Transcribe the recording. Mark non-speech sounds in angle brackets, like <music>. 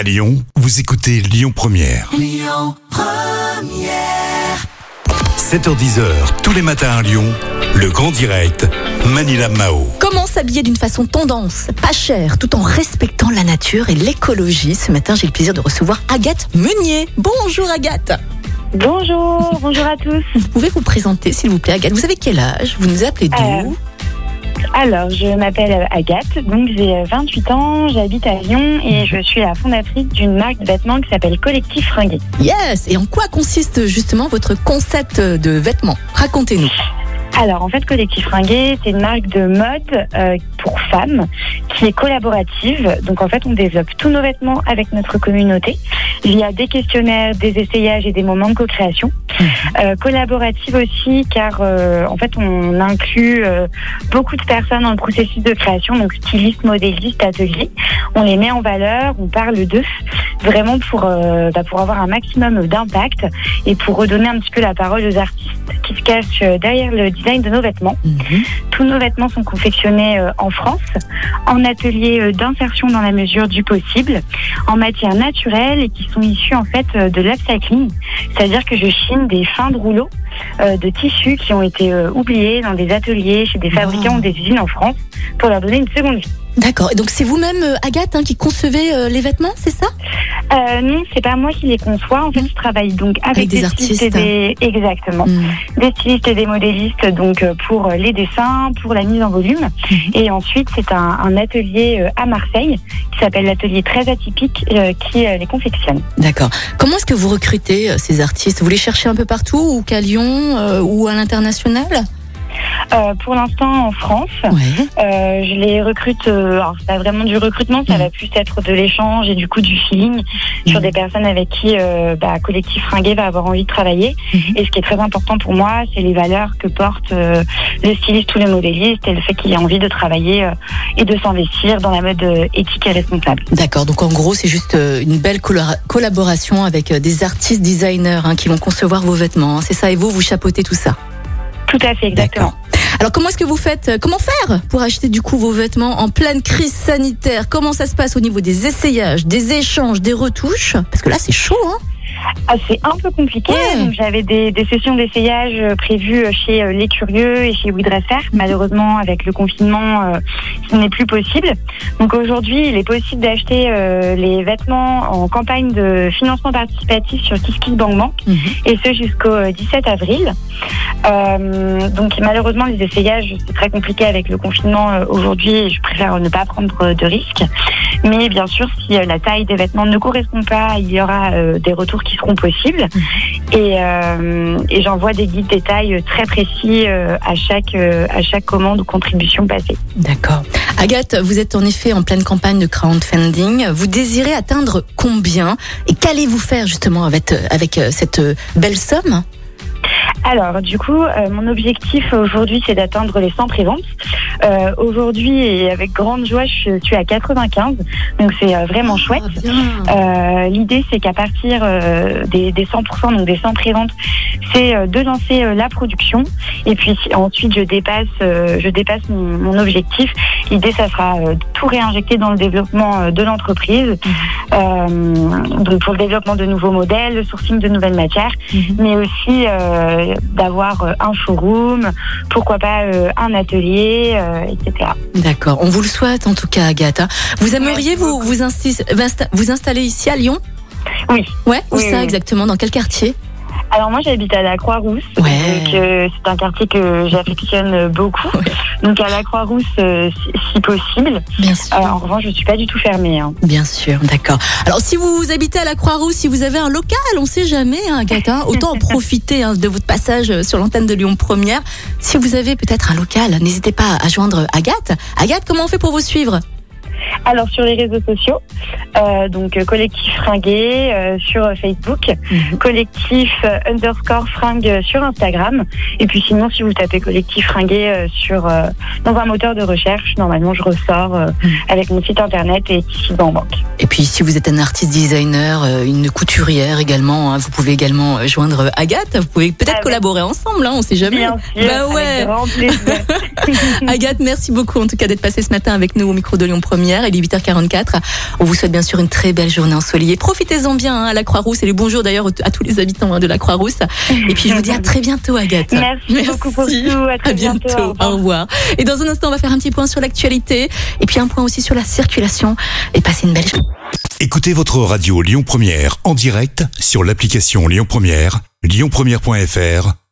À Lyon, vous écoutez Lyon Première. 7h10h, tous les matins à Lyon, le grand direct, Manila Mao. Comment s'habiller d'une façon tendance, pas cher, tout en respectant la nature et l'écologie Ce matin, j'ai le plaisir de recevoir Agathe Meunier. Bonjour Agathe. Bonjour, bonjour à tous. Vous pouvez vous présenter, s'il vous plaît, Agathe. Vous avez quel âge? Vous nous appelez d'où? Euh, Alors, je m'appelle Agathe, donc j'ai 28 ans, j'habite à Lyon et je suis la fondatrice d'une marque de vêtements qui s'appelle Collectif Fringué. Yes. Et en quoi consiste justement votre concept de vêtements? Racontez-nous. Alors, en fait, Collectif Fringué, c'est une marque de mode euh, pour femmes qui est collaborative. Donc, en fait, on développe tous nos vêtements avec notre communauté via des questionnaires, des essayages et des moments de co-création. Euh, collaborative aussi, car euh, en fait, on inclut euh, beaucoup de personnes dans le processus de création, donc stylistes, modélistes, ateliers. On les met en valeur, on parle d'eux, vraiment pour, euh, bah, pour avoir un maximum d'impact et pour redonner un petit peu la parole aux artistes qui se cachent euh, derrière le design de nos vêtements. Mhm. Tous nos vêtements sont confectionnés euh, en France, en atelier euh, d'insertion dans la mesure du possible, en matière naturelle et qui sont issus en fait de l'upcycling, c'est-à-dire que je chine des fins de rouleaux de tissus qui ont été euh, oubliés dans des ateliers, chez des fabricants Wow. ou des usines en France, pour leur donner une seconde vie. D'accord. Et donc c'est vous-même, euh, Agathe, hein, qui concevez euh, les vêtements, c'est ça? Euh, non, c'est pas moi qui les conçois. En fait, je travaille donc avec, Avec des et artistes. des exactement Mhm. des stylistes et des modélistes donc euh, pour euh, les dessins, pour la mise en volume. Mhm. Et ensuite, c'est un, un atelier euh, à Marseille qui s'appelle l'atelier très atypique euh, qui euh, les confectionne. D'accord. Comment est-ce que vous recrutez euh, ces artistes? Vous les cherchez un peu partout, ou qu'à Lyon, euh, ou à l'international? Euh, pour l'instant, en France, Ouais. euh, je les recrute. euh, alors, c'est pas vraiment du recrutement, ça Mhm. va plus être de l'échange et du coup du feeling sur Mhm. des personnes avec qui euh, bah, Collectif Fringué va avoir envie de travailler. Mhm. Et ce qui est très important pour moi, c'est les valeurs que portent le styliste ou le modéliste et le fait qu'il ait envie de travailler et de s'investir dans la mode éthique et responsable. D'accord, donc en gros c'est juste une belle collaboration avec des artistes designers hein, qui vont concevoir vos vêtements, hein, c'est ça, et vous, vous chapeautez tout ça? Tout à fait, exactement. Alors comment est-ce que vous faites euh, Comment faire pour acheter du coup vos vêtements en pleine crise sanitaire? Comment ça se passe au niveau des essayages, des échanges, des retouches? Parce que là c'est chaud, hein Ah, c'est un peu compliqué. Ouais. Donc, J'avais des, des sessions d'essayage euh, prévues euh, chez euh, Les Curieux et chez We Dresser. Malheureusement, avec le confinement, euh, ce n'est plus possible. Donc aujourd'hui, il est possible d'acheter euh, les vêtements en campagne de financement participatif sur KissKissBankBank et ce jusqu'au euh, 17 avril. Euh, donc malheureusement, les essayages, c'est très compliqué avec le confinement aujourd'hui et je préfère ne pas prendre de risques. Mais bien sûr, si la taille des vêtements ne correspond pas, il y aura des retours qui seront possibles. Et, euh, et j'envoie des guides détails très précis euh, à chaque euh, à chaque commande ou contribution passée. D'accord. Agathe, vous êtes en effet en pleine campagne de crowdfunding. Vous désirez atteindre combien? Et qu'allez-vous faire justement avec, avec cette belle somme? Alors, du coup, euh, mon objectif aujourd'hui, c'est d'atteindre les 100 préventes. Euh, aujourd'hui, et avec grande joie, je suis à 95, donc c'est euh, vraiment chouette. Ah, bien. Euh, L'idée, c'est qu'à partir euh, des, des 100%, donc des 100 préventes, c'est euh, de lancer euh, la production. Et puis ensuite, je dépasse, euh, je dépasse mon, mon objectif. L'idée, ça sera euh, de tout réinjecter dans le développement euh, de l'entreprise, Euh, donc pour le développement de nouveaux modèles, le sourcing de nouvelles matières, Mhm. mais aussi euh, d'avoir euh, un showroom, pourquoi pas euh, un atelier, euh, etc. D'accord. On vous le souhaite en tout cas, Agathe. Vous aimeriez vous vous, insti- insta- vous installer ici à Lyon? Oui. Ouais. Où Oui, ça oui. exactement? Dans quel quartier? Alors moi j'habite à la Croix-Rousse, Ouais. donc euh, c'est un quartier que j'affectionne beaucoup. Ouais. Donc à la Croix-Rousse euh, si, si possible. Bien sûr. Euh, en revanche je suis pas du tout fermée. hein. Bien sûr, d'accord. Alors, si vous habitez à la Croix-Rousse, si vous avez un local, on sait jamais, hein, Agathe, hein, <laughs> autant en profiter hein, de votre passage sur l'antenne de Lyon Première. Si vous avez peut-être un local, n'hésitez pas à joindre Agathe. Agathe, comment on fait pour vous suivre? Alors sur les réseaux sociaux, euh, donc euh, collectif fringué euh, sur euh, Facebook, Mhm. collectif euh, underscore fringue sur Instagram. Et puis sinon si vous tapez collectif fringué euh, sur euh, dans un moteur de recherche, normalement je ressors euh, Mhm. avec mon site internet et ici dans banque. Et puis, si vous êtes un artiste designer, une couturière également, hein, vous pouvez également joindre Agathe. Vous pouvez peut-être Ah ouais. collaborer ensemble, hein, on sait jamais. Bien sûr, Bah ouais. avec grand plaisir. <laughs> <laughs> Agathe, merci beaucoup en tout cas d'être passée ce matin avec nous au micro de Lyon Première. Il est 8h44. On vous souhaite bien sûr une très belle journée ensoleillée. Profitez-en bien hein, à la Croix-Rousse et les bonjours d'ailleurs à tous les habitants hein, de la Croix-Rousse. Et puis je vous dis à très bientôt Agathe. Merci, beaucoup pour tout. À, très bientôt. Au revoir. Et dans un instant, on va faire un petit point sur l'actualité et puis un point aussi sur la circulation. Et passez une belle journée. Écoutez votre radio Lyon Première en direct sur l'application Lyon Première, lyonpremière.fr